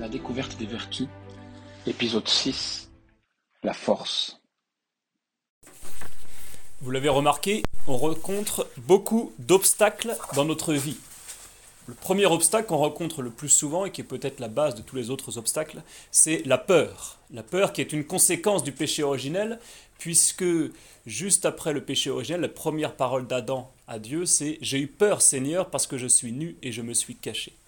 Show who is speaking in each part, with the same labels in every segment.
Speaker 1: la découverte des vertus, épisode 6, la force.
Speaker 2: Vous l'avez remarqué, on rencontre beaucoup d'obstacles dans notre vie. Le premier obstacle qu'on rencontre le plus souvent et qui est peut-être la base de tous les autres obstacles, c'est la peur. La peur qui est une conséquence du péché originel, puisque juste après le péché originel, la première parole d'Adam à Dieu, c'est ⁇ J'ai eu peur Seigneur parce que je suis nu et je me suis caché ⁇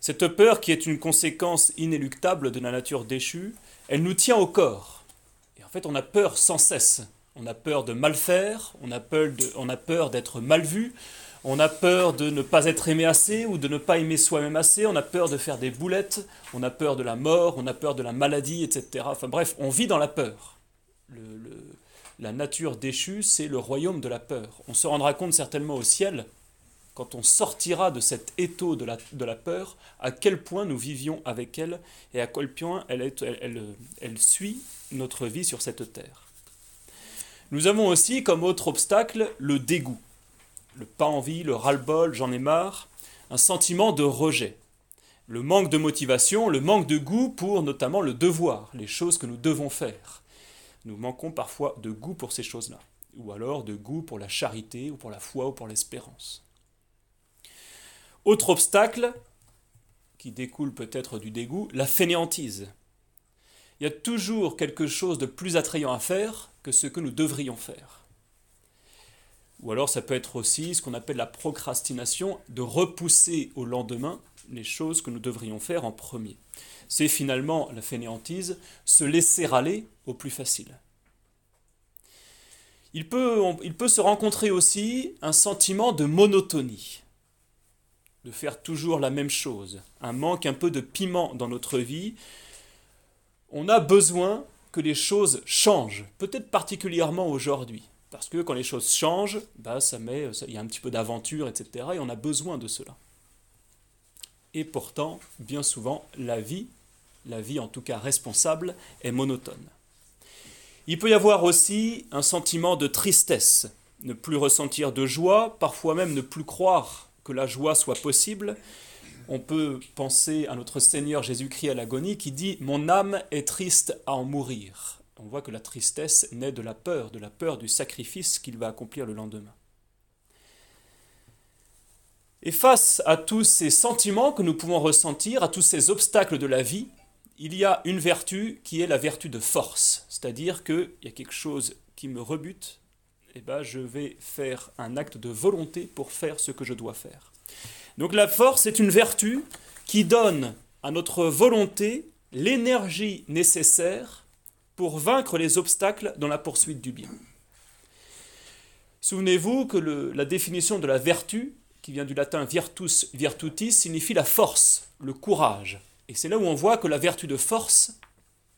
Speaker 2: Cette peur qui est une conséquence inéluctable de la nature déchue, elle nous tient au corps. Et en fait, on a peur sans cesse. On a peur de mal faire, on a peur d'être mal vu, on a peur de ne pas être aimé assez ou de ne pas aimer soi-même assez, on a peur de faire des boulettes, on a peur de la mort, on a peur de la maladie, etc. Enfin bref, on vit dans la peur. la nature déchue, c'est le royaume de la peur. On se rendra compte certainement au ciel, quand on sortira de cet étau de la, peur, à quel point nous vivions avec elle et à quel point elle, elle suit notre vie sur cette terre. Nous avons aussi comme autre obstacle le dégoût le pas envie, le ras-le-bol, j'en ai marre, un sentiment de rejet, le manque de motivation, le manque de goût pour notamment le devoir, les choses que nous devons faire. Nous manquons parfois de goût pour ces choses-là, ou alors de goût pour la charité, ou pour la foi, ou pour l'espérance. Autre obstacle, qui découle peut-être du dégoût, la fainéantise. Il y a toujours quelque chose de plus attrayant à faire que ce que nous devrions faire. Ou alors ça peut être aussi ce qu'on appelle la procrastination, de repousser au lendemain les choses que nous devrions faire en premier. C'est finalement la fainéantise, se laisser aller au plus facile. Il peut, il peut se rencontrer aussi un sentiment de monotonie, de faire toujours la même chose, un manque un peu de piment dans notre vie. On a besoin que les choses changent, peut-être particulièrement aujourd'hui. Parce que quand les choses changent, bah, ça il y a un petit peu d'aventure, etc. Et on a besoin de cela. Et pourtant, bien souvent, la vie, la vie en tout cas responsable, est monotone. Il peut y avoir aussi un sentiment de tristesse, ne plus ressentir de joie, parfois même ne plus croire la joie soit possible. On peut penser à notre Seigneur Jésus-Christ à l'agonie qui dit ⁇ Mon âme est triste à en mourir ⁇ on voit que la tristesse naît de la peur, de la peur du sacrifice qu'il va accomplir le lendemain. Et face à tous ces sentiments que nous pouvons ressentir, à tous ces obstacles de la vie, il y a une vertu qui est la vertu de force, c'est-à-dire qu'il y a quelque chose qui me rebute, eh ben je vais faire un acte de volonté pour faire ce que je dois faire. Donc la force est une vertu qui donne à notre volonté l'énergie nécessaire pour vaincre les obstacles dans la poursuite du bien. Souvenez-vous que la définition de la vertu, qui vient du latin virtus virtutis, signifie la force, le courage. Et c'est là où on voit que la vertu de force,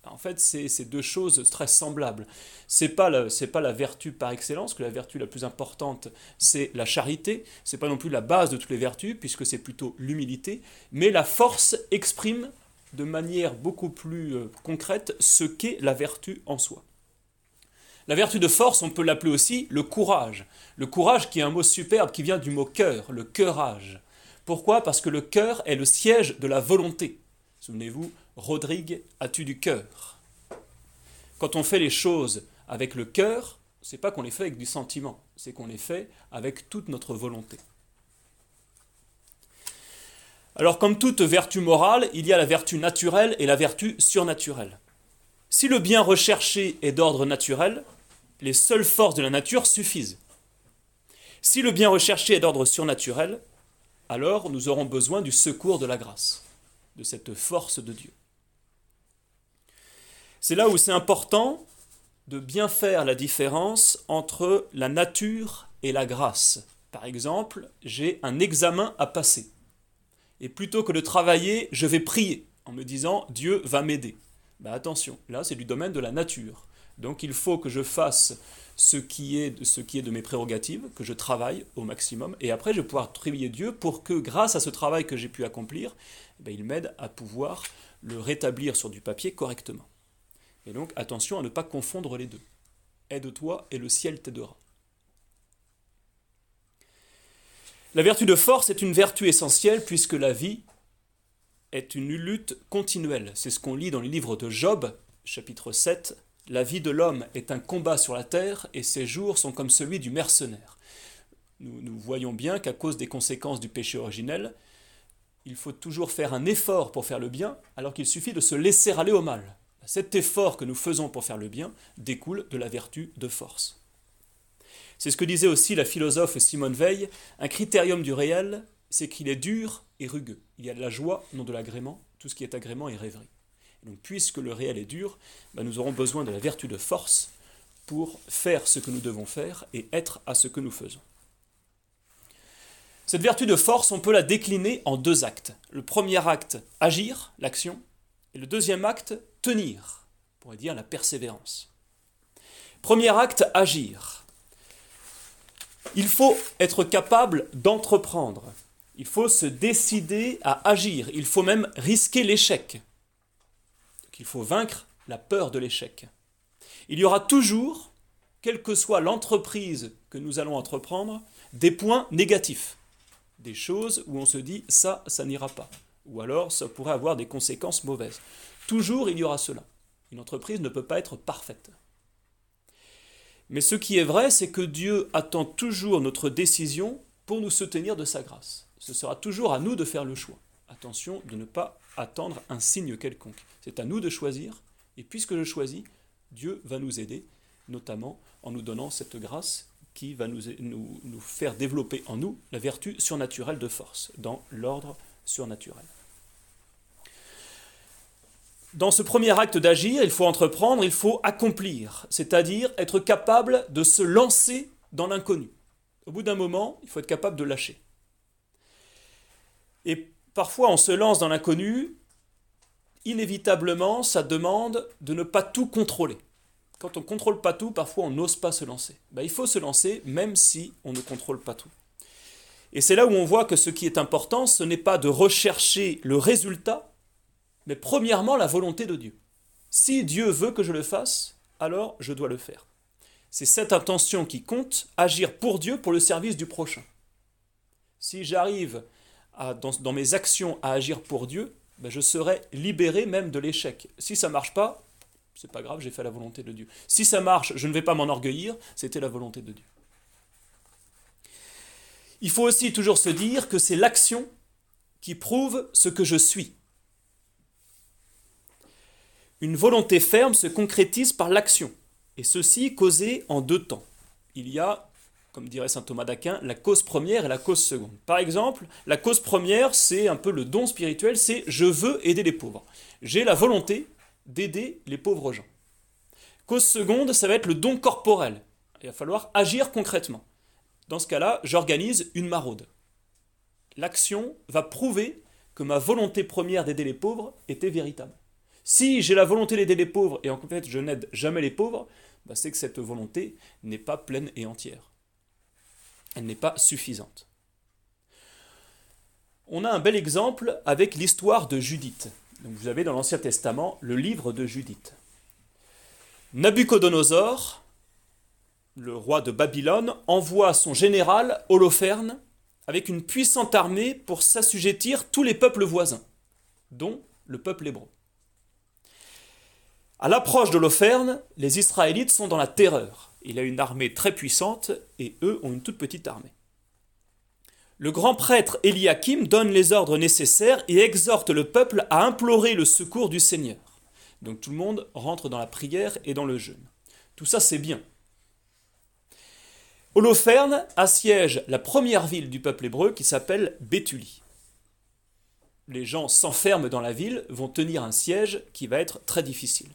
Speaker 2: en fait, c'est deux choses très semblables. C'est pas c'est pas la vertu par excellence, que la vertu la plus importante, c'est la charité. C'est pas non plus la base de toutes les vertus, puisque c'est plutôt l'humilité. Mais la force exprime de manière beaucoup plus euh, concrète ce qu'est la vertu en soi. La vertu de force, on peut l'appeler aussi le courage. Le courage qui est un mot superbe qui vient du mot cœur, le cœurage. Pourquoi? Parce que le cœur est le siège de la volonté. Souvenez-vous, Rodrigue, as-tu du cœur? Quand on fait les choses avec le cœur, c'est pas qu'on les fait avec du sentiment, c'est qu'on les fait avec toute notre volonté. Alors comme toute vertu morale, il y a la vertu naturelle et la vertu surnaturelle. Si le bien recherché est d'ordre naturel, les seules forces de la nature suffisent. Si le bien recherché est d'ordre surnaturel, alors nous aurons besoin du secours de la grâce, de cette force de Dieu. C'est là où c'est important de bien faire la différence entre la nature et la grâce. Par exemple, j'ai un examen à passer. Et plutôt que de travailler, je vais prier en me disant Dieu va m'aider. Ben attention, là c'est du domaine de la nature. Donc il faut que je fasse ce qui, est, de, mes prérogatives, que je travaille au maximum, et après je vais pouvoir prier Dieu pour que grâce à ce travail que j'ai pu accomplir, eh ben, il m'aide à pouvoir le rétablir sur du papier correctement. Et donc attention à ne pas confondre les deux. Aide-toi et le ciel t'aidera. La vertu de force est une vertu essentielle puisque la vie est une lutte continuelle. C'est ce qu'on lit dans les livres de Job, chapitre 7. La vie de l'homme est un combat sur la terre et ses jours sont comme celui du mercenaire. Nous, nous voyons bien qu'à cause des conséquences du péché originel, il faut toujours faire un effort pour faire le bien, alors qu'il suffit de se laisser aller au mal. Cet effort que nous faisons pour faire le bien découle de la vertu de force. C'est ce que disait aussi la philosophe Simone Veil, un critérium du réel, c'est qu'il est dur et rugueux. Il y a de la joie, non de l'agrément, tout ce qui est agrément est rêverie. donc puisque le réel est dur, ben, nous aurons besoin de la vertu de force pour faire ce que nous devons faire et être à ce que nous faisons. Cette vertu de force, on peut la décliner en deux actes. Le premier acte, agir, l'action, et le deuxième acte, tenir, on pourrait dire la persévérance. Premier acte, agir. Il faut être capable d'entreprendre. Il faut se décider à agir. Il faut même risquer l'échec. Il faut vaincre la peur de l'échec. Il y aura toujours, quelle que soit l'entreprise que nous allons entreprendre, des points négatifs des choses où on se dit ça, ça n'ira pas. Ou alors ça pourrait avoir des conséquences mauvaises. Toujours il y aura cela. Une entreprise ne peut pas être parfaite. Mais ce qui est vrai, c'est que Dieu attend toujours notre décision pour nous soutenir de sa grâce. Ce sera toujours à nous de faire le choix. Attention de ne pas attendre un signe quelconque. C'est à nous de choisir, et puisque je choisis, Dieu va nous aider, notamment en nous donnant cette grâce qui va nous, nous, faire développer en nous la vertu surnaturelle de force, dans l'ordre surnaturel. Dans ce premier acte d'agir, il faut entreprendre, il faut accomplir, c'est-à-dire être capable de se lancer dans l'inconnu. Au bout d'un moment, il faut être capable de lâcher. Et parfois, on se lance dans l'inconnu, inévitablement, ça demande de ne pas tout contrôler quand on ne contrôle pas tout, parfois on n'ose pas se lancer. Ben, il faut se lancer même si on ne contrôle pas tout. Et c'est là où on voit que ce qui est important, ce n'est pas de rechercher le résultat, mais premièrement la volonté de Dieu. Si Dieu veut que je le fasse, alors je dois le faire. C'est cette intention qui compte, agir pour Dieu pour le service du prochain. Si j'arrive dans, mes actions à agir pour Dieu, ben je serai libéré même de l'échec. Si ça ne marche pas, c'est pas grave, j'ai fait la volonté de Dieu. Si ça marche, je ne vais pas m'enorgueillir, c'était la volonté de Dieu. Il faut aussi toujours se dire que c'est l'action qui prouve ce que je suis. Une volonté ferme se concrétise par l'action, et ceci causé en deux temps. Il y a, comme dirait saint Thomas d'Aquin, la cause première et la cause seconde. Par exemple, la cause première, c'est un peu le don spirituel, c'est je veux aider les pauvres. J'ai la volonté d'aider les pauvres gens. Cause seconde, ça va être le don corporel. Il va falloir agir concrètement. Dans ce cas-là, j'organise une maraude. L'action va prouver que ma volonté première d'aider les pauvres était véritable. Si j'ai la volonté d'aider les pauvres et en fait je n'aide jamais les pauvres, bah, c'est que cette volonté n'est pas pleine et entière. Elle n'est pas suffisante. On a un bel exemple avec l'histoire de Judith vous avez dans l'Ancien Testament le livre de Judith. Nabuchodonosor, le roi de Babylone, envoie son général Holoferne avec une puissante armée pour s'assujettir tous les peuples voisins, dont le peuple hébreu. À l'approche d'Holoferne, les Israélites sont dans la terreur. Il a une armée très puissante et eux ont une toute petite armée le grand prêtre Eliakim donne les ordres nécessaires et exhorte le peuple à implorer le secours du Seigneur. Donc tout le monde rentre dans la prière et dans le jeûne. Tout ça, c'est bien. Holoferne assiège la première ville du peuple hébreu qui s'appelle Béthulie. Les gens s'enferment dans la ville, vont tenir un siège qui va être très difficile.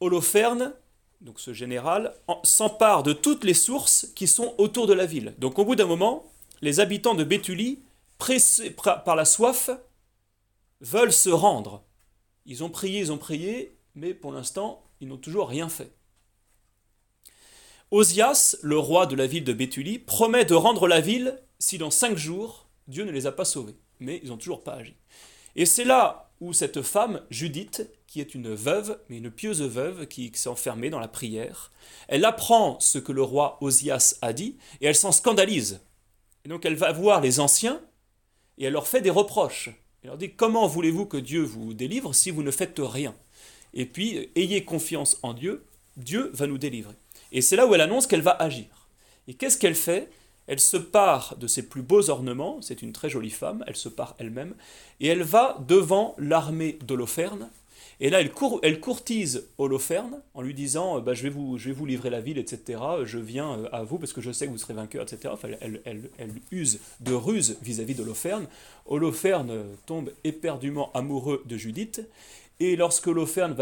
Speaker 2: Holoferne, donc ce général, s'empare de toutes les sources qui sont autour de la ville. Donc au bout d'un moment, les habitants de Béthulie, pressés par la soif, veulent se rendre. Ils ont prié, ils ont prié, mais pour l'instant, ils n'ont toujours rien fait. Osias, le roi de la ville de Béthulie, promet de rendre la ville si dans cinq jours, Dieu ne les a pas sauvés. Mais ils n'ont toujours pas agi. Et c'est là où cette femme, Judith, qui est une veuve, mais une pieuse veuve qui s'est enfermée dans la prière, elle apprend ce que le roi Osias a dit et elle s'en scandalise donc elle va voir les anciens et elle leur fait des reproches. Il leur dit Comment voulez-vous que Dieu vous délivre si vous ne faites rien? Et puis, ayez confiance en Dieu, Dieu va nous délivrer. Et c'est là où elle annonce qu'elle va agir. Et qu'est-ce qu'elle fait? Elle se part de ses plus beaux ornements, c'est une très jolie femme, elle se part elle-même, et elle va devant l'armée d'Holoferne, et là, elle, courtise Holoferne en lui disant bah, je, vais vous, livrer la ville, etc. Je viens euh, à vous parce que je sais que vous serez vainqueur, etc. elle, use de ruse vis-à-vis d'Holoferne. Holoferne tombe éperdument amoureux de Judith. Et lorsque Holoferne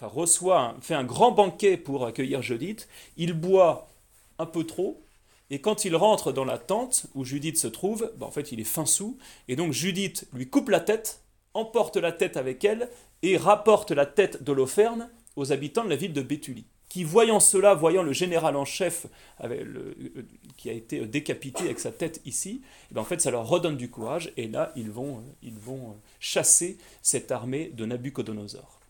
Speaker 2: reçoit, fait un grand banquet pour accueillir Judith, il boit un peu trop. Et quand il rentre dans la tente où Judith se trouve, bah, en fait, il est fin sous. Et donc Judith lui coupe la tête emporte la tête avec elle et rapporte la tête d'Holoferne aux habitants de la ville de Béthulie, qui, voyant cela, voyant le général en chef euh, qui a été décapité avec sa tête ici, eh ben, en fait, ça leur redonne du courage, et là, ils vont, euh, ils vont euh, chasser cette armée de Nabucodonosor.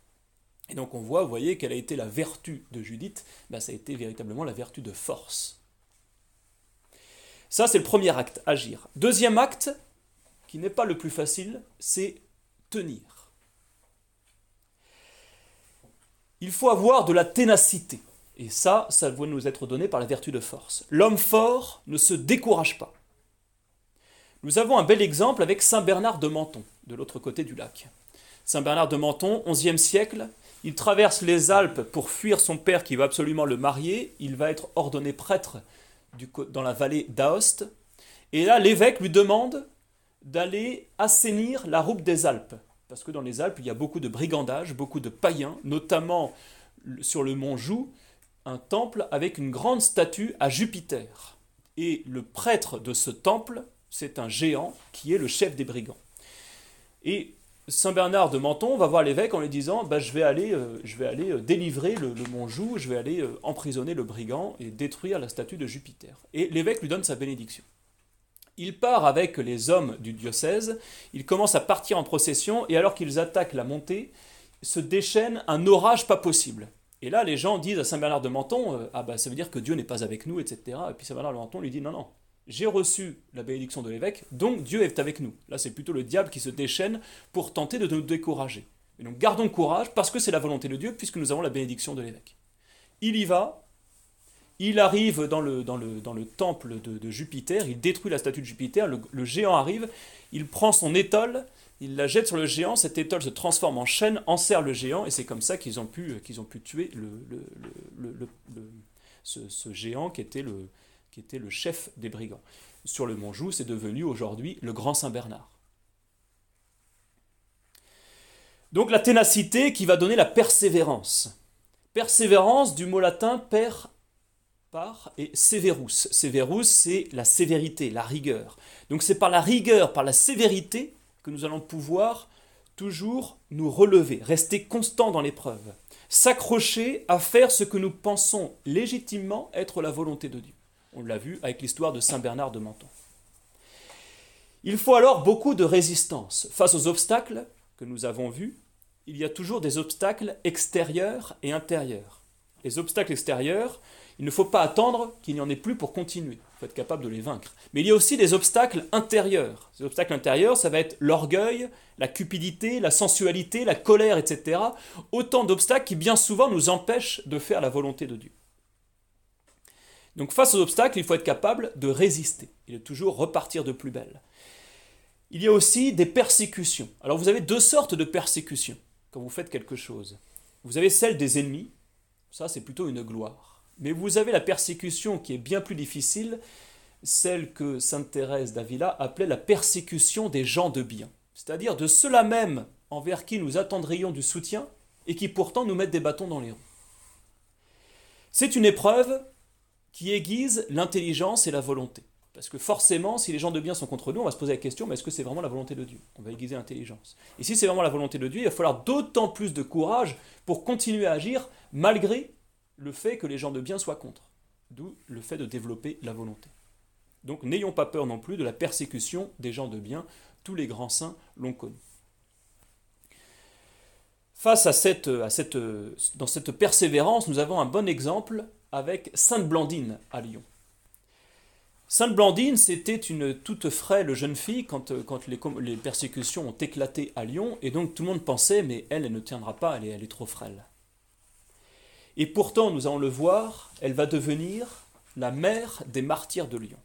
Speaker 2: Et donc on voit, vous voyez, quelle a été la vertu de Judith, ben, ça a été véritablement la vertu de force. Ça, c'est le premier acte, agir. Deuxième acte, qui n'est pas le plus facile, c'est tenir. Il faut avoir de la ténacité. Et ça, ça doit nous être donné par la vertu de force. L'homme fort ne se décourage pas. Nous avons un bel exemple avec Saint Bernard de Menton, de l'autre côté du lac. Saint Bernard de Menton, 11e siècle, il traverse les Alpes pour fuir son père qui va absolument le marier. Il va être ordonné prêtre dans la vallée d'Aoste. Et là, l'évêque lui demande d'aller assainir la route des Alpes. Parce que dans les Alpes, il y a beaucoup de brigandage, beaucoup de païens, notamment sur le mont Joux, un temple avec une grande statue à Jupiter. Et le prêtre de ce temple, c'est un géant qui est le chef des brigands. Et Saint Bernard de Menton va voir l'évêque en lui disant bah, je vais aller, euh, je vais aller euh, délivrer le, mont Joux, je vais aller euh, emprisonner le brigand et détruire la statue de Jupiter. Et l'évêque lui donne sa bénédiction. Il part avec les hommes du diocèse, il commence à partir en procession, et alors qu'ils attaquent la montée, se déchaîne un orage pas possible. Et là, les gens disent à Saint Bernard de Menton, euh, ah bah ça veut dire que Dieu n'est pas avec nous, etc. Et puis Saint Bernard de Menton lui dit, non, non, j'ai reçu la bénédiction de l'évêque, donc Dieu est avec nous. Là, c'est plutôt le diable qui se déchaîne pour tenter de nous décourager. Et donc gardons courage, parce que c'est la volonté de Dieu, puisque nous avons la bénédiction de l'évêque. Il y va, il arrive dans le, temple de, Jupiter, il détruit la statue de Jupiter, le, géant arrive, il prend son étole, il la jette sur le géant, cette étole se transforme en chaîne, enserre le géant, et c'est comme ça qu'ils ont pu, tuer ce, géant qui était, le, qui était le chef des brigands. Sur le mont Joux, c'est devenu aujourd'hui le Grand Saint-Bernard. Donc la ténacité qui va donner la persévérance. Persévérance du mot latin per et Severus. Severus, c'est la sévérité, la rigueur. Donc c'est par la rigueur, par la sévérité que nous allons pouvoir toujours nous relever, rester constant dans l'épreuve, s'accrocher à faire ce que nous pensons légitimement être la volonté de Dieu. On l'a vu avec l'histoire de Saint Bernard de Menton. Il faut alors beaucoup de résistance. Face aux obstacles que nous avons vus, il y a toujours des obstacles extérieurs et intérieurs. Les obstacles extérieurs, il ne faut pas attendre qu'il n'y en ait plus pour continuer. Il faut être capable de les vaincre. Mais il y a aussi des obstacles intérieurs. Ces obstacles intérieurs, ça va être l'orgueil, la cupidité, la sensualité, la colère, etc. Autant d'obstacles qui bien souvent nous empêchent de faire la volonté de Dieu. Donc face aux obstacles, il faut être capable de résister et de toujours repartir de plus belle. Il y a aussi des persécutions. Alors vous avez deux sortes de persécutions quand vous faites quelque chose. Vous avez celle des ennemis, ça c'est plutôt une gloire. Mais vous avez la persécution qui est bien plus difficile, celle que Sainte Thérèse d'Avila appelait la persécution des gens de bien, c'est-à-dire de ceux-là même envers qui nous attendrions du soutien et qui pourtant nous mettent des bâtons dans les roues. C'est une épreuve qui aiguise l'intelligence et la volonté. Parce que forcément, si les gens de bien sont contre nous, on va se poser la question, mais est-ce que c'est vraiment la volonté de Dieu? On va aiguiser l'intelligence. Et si c'est vraiment la volonté de Dieu, il va falloir d'autant plus de courage pour continuer à agir malgré le fait que les gens de bien soient contre. D'où le fait de développer la volonté. Donc n'ayons pas peur non plus de la persécution des gens de bien. Tous les grands saints l'ont connu. Face à cette, persévérance, nous avons un bon exemple avec Sainte Blandine à Lyon. Sainte Blandine, c'était une toute frêle jeune fille quand, les, persécutions ont éclaté à Lyon, et donc tout le monde pensait, mais elle, elle ne tiendra pas, elle est trop frêle. Et pourtant, nous allons le voir, elle va devenir la mère des martyrs de Lyon.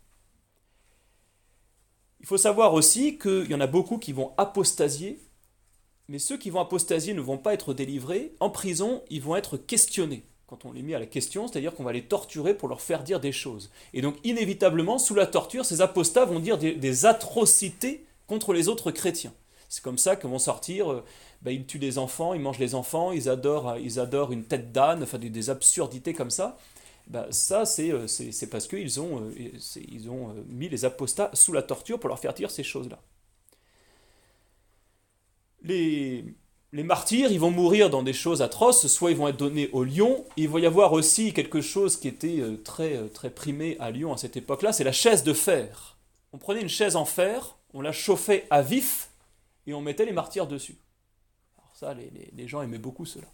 Speaker 2: Il faut savoir aussi qu'il y en a beaucoup qui vont apostasier, mais ceux qui vont apostasier ne vont pas être délivrés. En prison, ils vont être questionnés quand on les met à la question, c'est-à-dire qu'on va les torturer pour leur faire dire des choses. Et donc, inévitablement, sous la torture, ces apostats vont dire des, atrocités contre les autres chrétiens. C'est comme ça qu'ils vont sortir, euh, ben, ils tuent des enfants, ils mangent les enfants, ils adorent, ils adorent une tête d'âne, enfin des, absurdités comme ça. Ben, ça, euh, c'est parce qu'ils ont, euh, ils ont mis les apostats sous la torture pour leur faire dire ces choses-là. Les, les martyrs, ils vont mourir dans des choses atroces, soit ils vont être donnés au lion, il va y avoir aussi quelque chose qui était euh, très, euh, très primé à Lyon à cette époque-là, c'est la chaise de fer. On prenait une chaise en fer, on la chauffait à vif, et on mettait les martyrs dessus. Alors ça, les, gens aimaient beaucoup cela.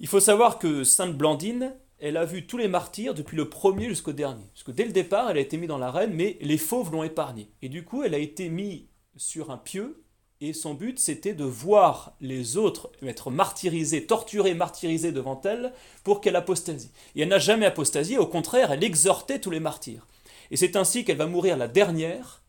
Speaker 2: Il faut savoir que Sainte Blandine, elle a vu tous les martyrs depuis le premier jusqu'au dernier. Parce que dès le départ, elle a été mise dans l'arène, mais les fauves l'ont épargnée. Et du coup, elle a été mise sur un pieu et son but, c'était de voir les autres être martyrisés, torturés, martyrisés devant elle pour qu'elle apostasie. Et elle n'a jamais apostasié, au contraire, elle exhortait tous les martyrs. Et c'est ainsi qu'elle va mourir la dernière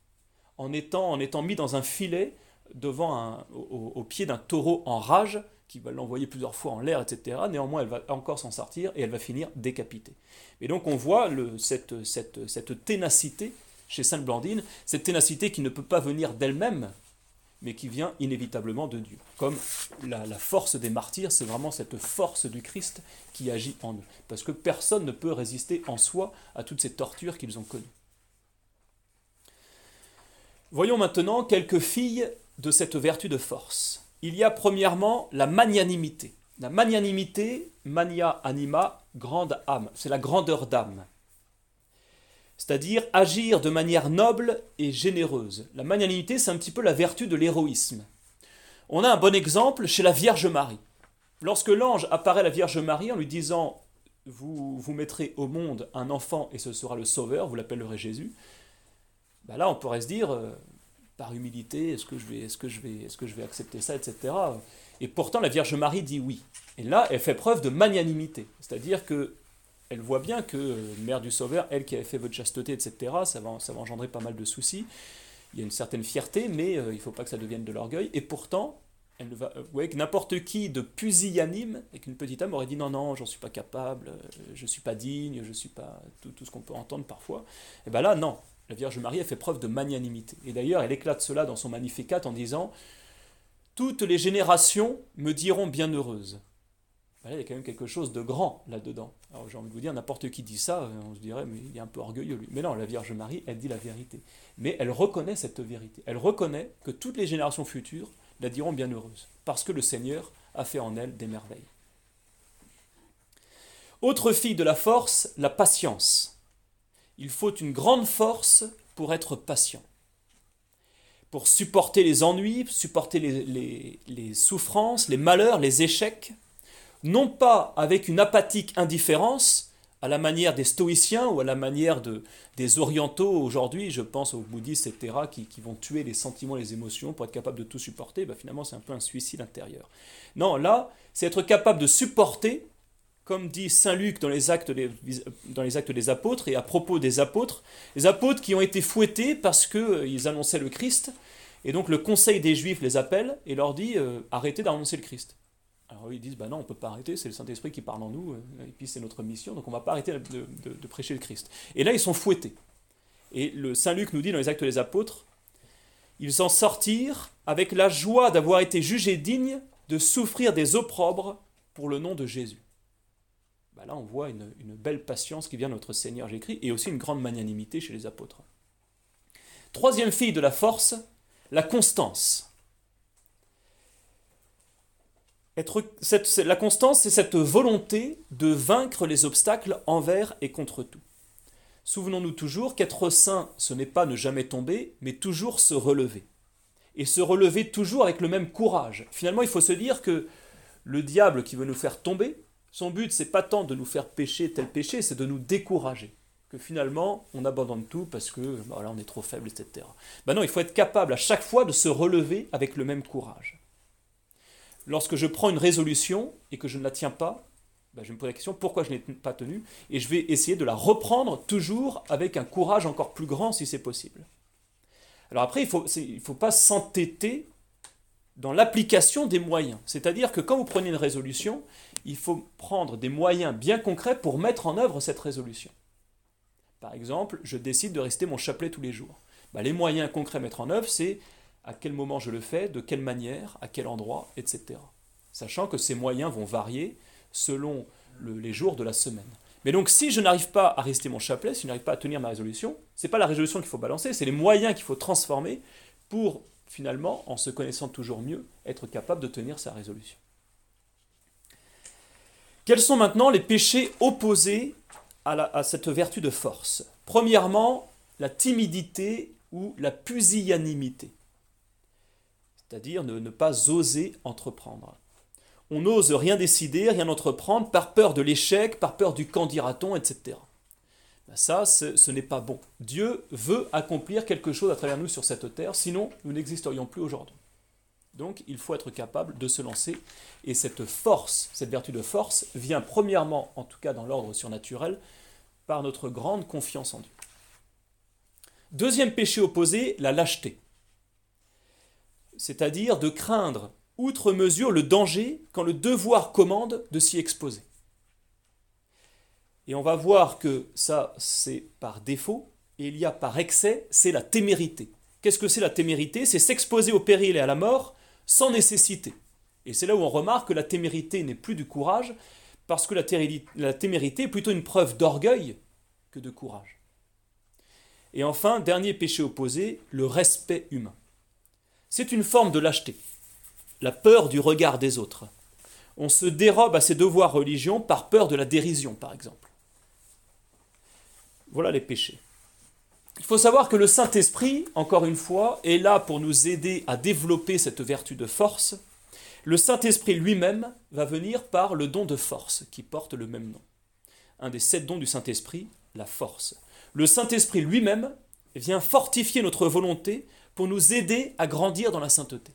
Speaker 2: en étant, mise dans un filet devant au, pied d'un taureau en rage qui va l'envoyer plusieurs fois en l'air, etc. Néanmoins, elle va encore s'en sortir et elle va finir décapitée. Et donc on voit le, cette, cette, cette ténacité chez Sainte Blandine, cette ténacité qui ne peut pas venir d'elle-même, mais qui vient inévitablement de Dieu. Comme la, force des martyrs, c'est vraiment cette force du Christ qui agit en eux. Parce que personne ne peut résister en soi à toutes ces tortures qu'ils ont connues. Voyons maintenant quelques filles de cette vertu de force. Il y a premièrement la magnanimité. La magnanimité, mania anima, grande âme, c'est la grandeur d'âme c'est-à-dire agir de manière noble et généreuse. La magnanimité, c'est un petit peu la vertu de l'héroïsme. On a un bon exemple chez la Vierge Marie. Lorsque l'ange apparaît à la Vierge Marie en lui disant vous, vous mettrez au monde un enfant et ce sera le Sauveur, vous l'appellerez Jésus, ben là on pourrait se dire, euh, par humilité, est-ce que, je vais, est-ce, que est-ce que je vais accepter ça, etc. Et pourtant la Vierge Marie dit oui. Et là, elle fait preuve de magnanimité. C'est-à-dire que elle voit bien que euh, Mère du Sauveur, elle qui avait fait votre chasteté, etc., ça va, ça va engendrer pas mal de soucis. Il y a une certaine fierté, mais euh, il ne faut pas que ça devienne de l'orgueil. Et pourtant, elle va, vous que n'importe qui de pusillanime, avec une petite âme, aurait dit non, non, j'en suis pas capable, je ne suis pas digne, je suis pas. tout, tout ce qu'on peut entendre parfois. Et bien là, non. La Vierge Marie, elle fait preuve de magnanimité. Et d'ailleurs, elle éclate cela dans son Magnificat en disant Toutes les générations me diront bienheureuse il y a quand même quelque chose de grand là-dedans. Alors j'ai envie de vous dire, n'importe qui dit ça, on se dirait, mais il est un peu orgueilleux lui. Mais non, la Vierge Marie, elle dit la vérité. Mais elle reconnaît cette vérité. Elle reconnaît que toutes les générations futures la diront bienheureuse, parce que le Seigneur a fait en elle des merveilles. Autre fille de la force, la patience. Il faut une grande force pour être patient. Pour supporter les ennuis, supporter les, souffrances, les malheurs, les échecs, non pas avec une apathique indifférence, à la manière des stoïciens ou à la manière de, des orientaux aujourd'hui, je pense aux bouddhistes, etc., qui, qui, vont tuer les sentiments, les émotions pour être capable de tout supporter, ben finalement c'est un peu un suicide intérieur. Non, là, c'est être capable de supporter, comme dit Saint Luc dans les, actes des, apôtres, et à propos des apôtres, les apôtres qui ont été fouettés parce qu'ils euh, annonçaient le Christ, et donc le conseil des Juifs les appelle et leur dit euh, arrêtez d'annoncer le Christ. Alors ils disent, bah non, on ne peut pas arrêter, c'est le Saint-Esprit qui parle en nous, euh, et puis c'est notre mission, donc on ne va pas arrêter de, prêcher le Christ. Et là, ils sont fouettés. Et le Saint Luc nous dit dans les Actes des Apôtres, ils en sortirent avec la joie d'avoir été jugés dignes de souffrir des opprobres pour le nom de Jésus. Bah là, on voit une, belle patience qui vient de notre Seigneur Jésus-Christ, et aussi une grande magnanimité chez les apôtres. Troisième fille de la force, la constance la constance, c'est cette volonté de vaincre les obstacles envers et contre tout. Souvenons-nous toujours qu'être saint, ce n'est pas ne jamais tomber, mais toujours se relever. Et se relever toujours avec le même courage. Finalement, il faut se dire que le diable qui veut nous faire tomber, son but, c'est pas tant de nous faire pécher tel péché, c'est de nous décourager. que finalement on abandonne tout parce que voilà, on est trop faible, etc. Ben non, il faut être capable à chaque fois de se relever avec le même courage. Lorsque je prends une résolution et que je ne la tiens pas, ben je me pose la question pourquoi je n'ai pas tenu? Et je vais essayer de la reprendre toujours avec un courage encore plus grand si c'est possible. Alors après, il ne faut, faut pas s'entêter dans l'application des moyens. C'est-à-dire que quand vous prenez une résolution, il faut prendre des moyens bien concrets pour mettre en œuvre cette résolution. Par exemple, je décide de rester mon chapelet tous les jours. Bah, les moyens concrets à mettre en œuvre, c'est à quel moment je le fais, de quelle manière, à quel endroit, etc. Sachant que ces moyens vont varier selon les jours de la semaine. Mais donc si je n'arrive pas à rester mon chapelet, si je n'arrive pas à tenir ma résolution, ce n'est pas la résolution qu'il faut balancer, c'est les moyens qu'il faut transformer pour finalement, en se connaissant toujours mieux, être capable de tenir sa résolution. Quels sont maintenant les péchés opposés à, cette vertu de force? Premièrement, la timidité ou la pusillanimité, c'est-à-dire ne, ne pas oser entreprendre. On n'ose rien décider, rien entreprendre par peur de l'échec, par peur du quand dira-t-on, etc. Ben ça, ce n'est pas bon. Dieu veut accomplir quelque chose à travers nous sur cette terre, sinon nous n'existerions plus aujourd'hui. Donc il faut être capable de se lancer. Et cette force, cette vertu de force, vient premièrement, en tout cas dans l'ordre surnaturel, par notre grande confiance en Dieu. Deuxième péché opposé, la lâcheté. C'est-à-dire de craindre outre mesure le danger quand le devoir commande de s'y exposer. Et on va voir que ça, c'est par défaut, et il y a par excès, c'est la témérité. Qu'est-ce que c'est la témérité? C'est s'exposer au péril et à la mort sans nécessité. Et c'est là où on remarque que la témérité n'est plus du courage, parce que la, témérité est plutôt une preuve d'orgueil que de courage. Et enfin, dernier péché opposé, le respect humain. C'est une forme de lâcheté, la peur du regard des autres. On se dérobe à ses devoirs religieux par peur de la dérision, par exemple. Voilà les péchés. Il faut savoir que le Saint-Esprit, encore une fois, est là pour nous aider à développer cette vertu de force le Saint-Esprit lui-même va venir par le don de force qui porte le même nom. Un des sept dons du Saint-Esprit, la force. Le Saint-Esprit lui-même vient fortifier notre volonté pour nous aider à grandir dans la sainteté.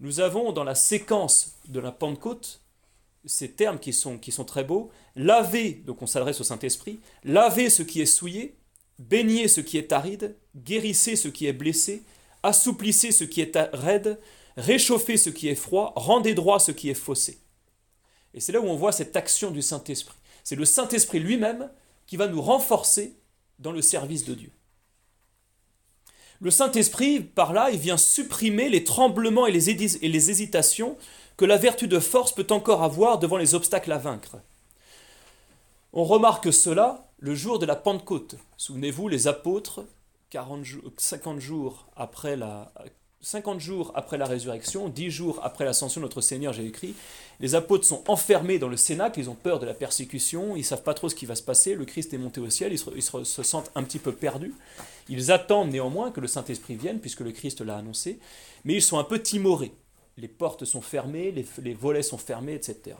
Speaker 2: Nous avons dans la séquence de la Pentecôte ces termes qui sont, très beaux. Laver, donc on s'adresse au Saint-Esprit, laver ce qui est souillé, baigner ce qui est aride, guérissez ce qui est blessé, assouplissez ce qui est raide, réchauffez ce qui est froid, rendez droit ce qui est faussé. Et c'est là où on voit cette action du Saint-Esprit. C'est le Saint-Esprit lui-même qui va nous renforcer dans le service de Dieu. Le Saint-Esprit, par là, il vient supprimer les tremblements et les, et les hésitations que la vertu de force peut encore avoir devant les obstacles à vaincre. On remarque cela le jour de la Pentecôte. Souvenez-vous, les apôtres, 40 50 jours après la, 50 jours après la résurrection, 10 jours après l'ascension de notre Seigneur Jésus-Christ, les apôtres sont enfermés dans le Cénacle, ils ont peur de la persécution, ils ne savent pas trop ce qui va se passer, le Christ est monté au ciel, ils se, sentent un petit peu perdus. Ils attendent néanmoins que le Saint-Esprit vienne, puisque le Christ l'a annoncé, mais ils sont un peu timorés. Les portes sont fermées, les volets sont fermés, etc.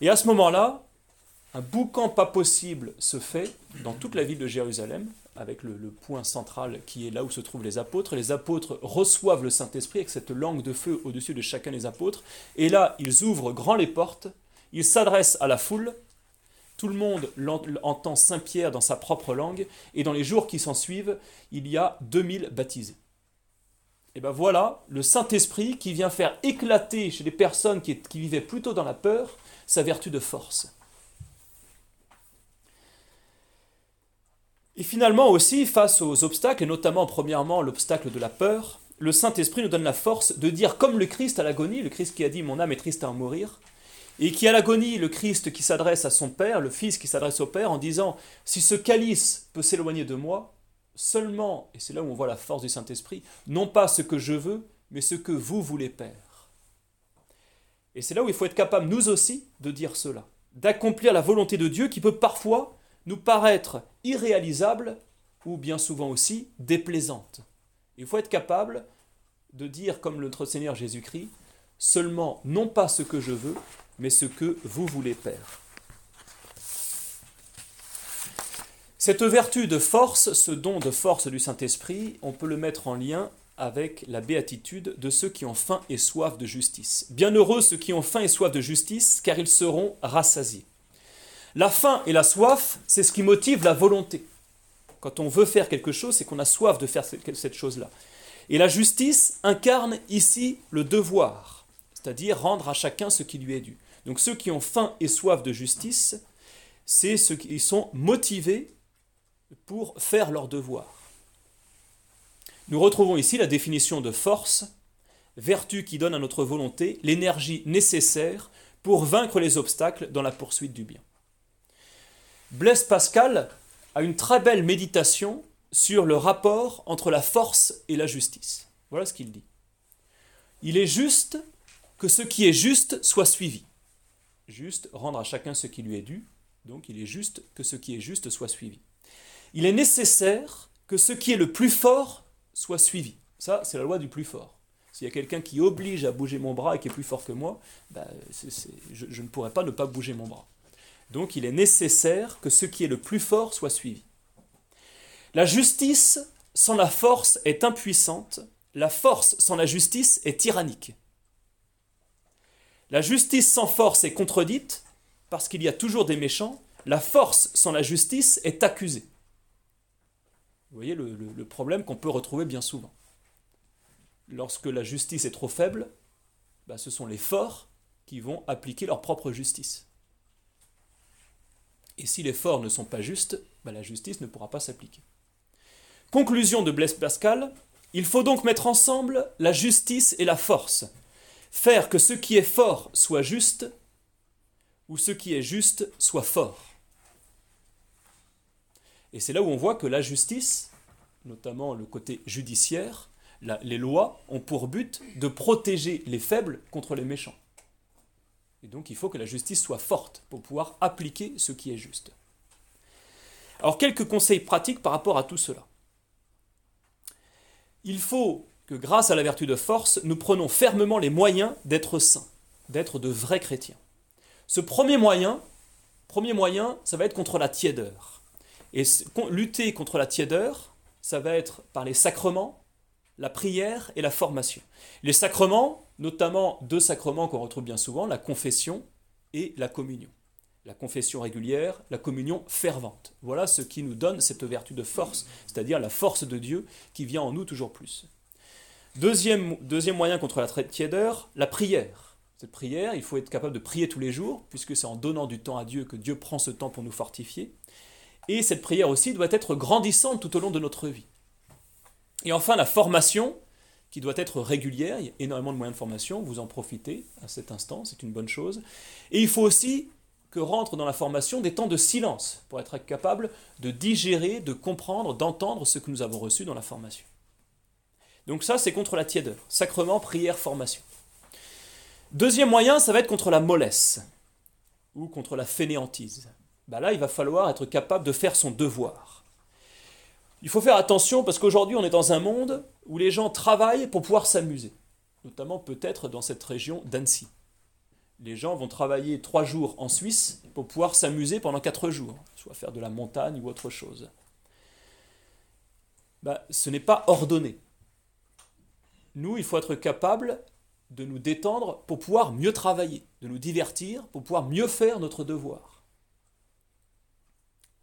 Speaker 2: Et à ce moment-là, un boucan pas possible se fait dans toute la ville de Jérusalem, avec le, point central qui est là où se trouvent les apôtres. Les apôtres reçoivent le Saint-Esprit avec cette langue de feu au-dessus de chacun des apôtres. Et là, ils ouvrent grand les portes, ils s'adressent à la foule. Tout le monde entend Saint Pierre dans sa propre langue, et dans les jours qui s'en suivent, il y a 2000 baptisés. Et bien voilà le Saint-Esprit qui vient faire éclater chez les personnes qui vivaient plutôt dans la peur sa vertu de force. Et finalement aussi, face aux obstacles, et notamment premièrement l'obstacle de la peur, le Saint-Esprit nous donne la force de dire comme le Christ à l'agonie, le Christ qui a dit Mon âme est triste à en mourir, et qui à l'agonie, le Christ qui s'adresse à son Père, le Fils qui s'adresse au Père en disant Si ce calice peut s'éloigner de moi, seulement, et c'est là où on voit la force du Saint-Esprit, non pas ce que je veux, mais ce que vous voulez, Père. Et c'est là où il faut être capable, nous aussi, de dire cela, d'accomplir la volonté de Dieu qui peut parfois nous paraître irréalisable ou bien souvent aussi déplaisante. Il faut être capable de dire comme notre Seigneur Jésus-Christ, seulement non pas ce que je veux, mais ce que vous voulez, Père. Cette vertu de force, ce don de force du Saint-Esprit, on peut le mettre en lien avec la béatitude de ceux qui ont faim et soif de justice. Bienheureux ceux qui ont faim et soif de justice, car ils seront rassasiés. La faim et la soif, c'est ce qui motive la volonté. Quand on veut faire quelque chose, c'est qu'on a soif de faire cette chose-là. Et la justice incarne ici le devoir, c'est-à-dire rendre à chacun ce qui lui est dû. Donc ceux qui ont faim et soif de justice, c'est ceux qui sont motivés pour faire leur devoir. Nous retrouvons ici la définition de force, vertu qui donne à notre volonté l'énergie nécessaire pour vaincre les obstacles dans la poursuite du bien. Blaise Pascal a une très belle méditation sur le rapport entre la force et la justice. Voilà ce qu'il dit. Il est juste que ce qui est juste soit suivi. Juste, rendre à chacun ce qui lui est dû. Donc il est juste que ce qui est juste soit suivi. Il est nécessaire que ce qui est le plus fort soit suivi. Ça, c'est la loi du plus fort. S'il y a quelqu'un qui oblige à bouger mon bras et qui est plus fort que moi, ben, je, je ne pourrais pas ne pas bouger mon bras. Donc il est nécessaire que ce qui est le plus fort soit suivi. La justice sans la force est impuissante, la force sans la justice est tyrannique. La justice sans force est contredite, parce qu'il y a toujours des méchants, la force sans la justice est accusée. Vous voyez le, problème qu'on peut retrouver bien souvent. Lorsque la justice est trop faible, bah, ce sont les forts qui vont appliquer leur propre justice. Et si les forts ne sont pas justes, bah, la justice ne pourra pas s'appliquer. Conclusion de Blaise Pascal, il faut donc mettre ensemble la justice et la force, faire que ce qui est fort soit juste, ou ce qui est juste soit fort. Et c'est là où on voit que la justice, notamment le côté judiciaire, les lois ont pour but de protéger les faibles contre les méchants. Et donc il faut que la justice soit forte pour pouvoir appliquer ce qui est juste. Alors quelques conseils pratiques par rapport à tout cela. Il faut que grâce à la vertu de force, nous prenons fermement les moyens d'être saints, d'être de vrais chrétiens. Ce premier moyen, premier moyen, ça va être contre la tiédeur. Et lutter contre la tiédeur, ça va être par les sacrements, la prière et la formation. Les sacrements, notamment deux sacrements qu'on retrouve bien souvent, la confession et la communion. La confession régulière, la communion fervente. Voilà ce qui nous donne cette vertu de force, c'est-à-dire la force de Dieu qui vient en nous toujours plus. Deuxième, deuxième moyen contre la tiédeur, la prière. Cette prière, il faut être capable de prier tous les jours, puisque c'est en donnant du temps à Dieu que Dieu prend ce temps pour nous fortifier. Et cette prière aussi doit être grandissante tout au long de notre vie. Et enfin, la formation, qui doit être régulière. Il y a énormément de moyens de formation, vous en profitez à cet instant, c'est une bonne chose. Et il faut aussi que rentre dans la formation des temps de silence pour être capable de digérer, de comprendre, d'entendre ce que nous avons reçu dans la formation. Donc ça, c'est contre la tièdeur. Sacrement, prière, formation. Deuxième moyen, ça va être contre la mollesse ou contre la fainéantise. Bah là, il va falloir être capable de faire son devoir. Il faut faire attention parce qu'aujourd'hui, on est dans un monde où les gens travaillent pour pouvoir s'amuser, notamment peut-être dans cette région d'Annecy. Les gens vont travailler trois jours en Suisse pour pouvoir s'amuser pendant quatre jours, soit faire de la montagne ou autre chose. Bah, ce n'est pas ordonné. Nous, il faut être capable de nous détendre pour pouvoir mieux travailler, de nous divertir, pour pouvoir mieux faire notre devoir.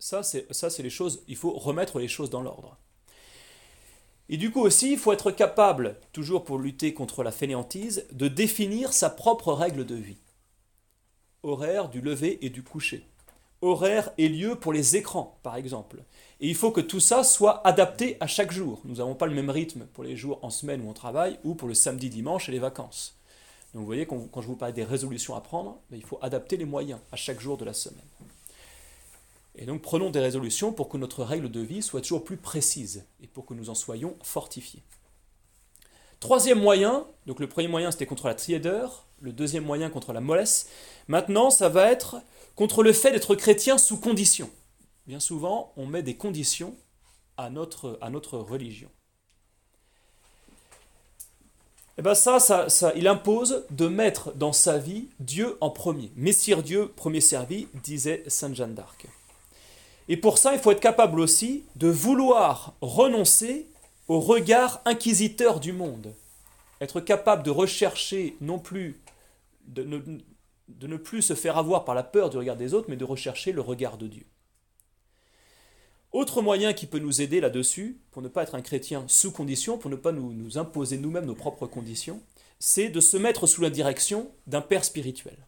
Speaker 2: Ça, c'est les choses, il faut remettre les choses dans l'ordre. Et du coup aussi, il faut être capable, toujours pour lutter contre la fainéantise, de définir sa propre règle de vie. Horaire du lever et du coucher. Horaire et lieu pour les écrans, par exemple. Et il faut que tout ça soit adapté à chaque jour. Nous n'avons pas le même rythme pour les jours en semaine où on travaille ou pour le samedi, dimanche et les vacances. Donc vous voyez, quand je vous parle des résolutions à prendre, ben, il faut adapter les moyens à chaque jour de la semaine. Et donc prenons des résolutions pour que notre règle de vie soit toujours plus précise et pour que nous en soyons fortifiés. Troisième moyen, donc le premier moyen c'était contre la triédeur, le deuxième moyen contre la mollesse. Maintenant, ça va être contre le fait d'être chrétien sous condition. Bien souvent, on met des conditions à notre, religion. Et eh bien ça, ça, ça, il impose de mettre dans sa vie Dieu en premier. Messire Dieu, premier servi, disait Sainte Jeanne d'Arc. Et pour ça, il faut être capable aussi de vouloir renoncer au regard inquisiteur du monde. Être capable de rechercher non plus, de ne, de ne plus se faire avoir par la peur du regard des autres, mais de rechercher le regard de Dieu. Autre moyen qui peut nous aider là-dessus, pour ne pas être un chrétien sous condition, pour ne pas nous, nous imposer nous-mêmes nos propres conditions, c'est de se mettre sous la direction d'un père spirituel.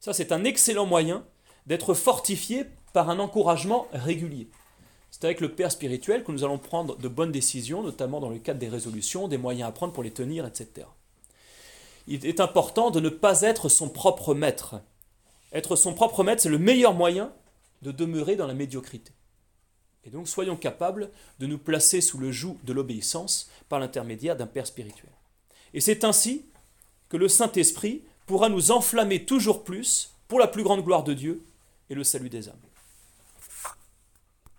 Speaker 2: Ça, c'est un excellent moyen d'être fortifié par un encouragement régulier. C'est avec le père spirituel que nous allons prendre de bonnes décisions, notamment dans le cadre des résolutions, des moyens à prendre pour les tenir, etc. Il est important de ne pas être son propre maître. Être son propre maître, c'est le meilleur moyen de demeurer dans la médiocrité. Et donc soyons capables de nous placer sous le joug de l'obéissance par l'intermédiaire d'un Père spirituel. Et c'est ainsi que le Saint-Esprit pourra nous enflammer toujours plus pour la plus grande gloire de Dieu et le salut des âmes.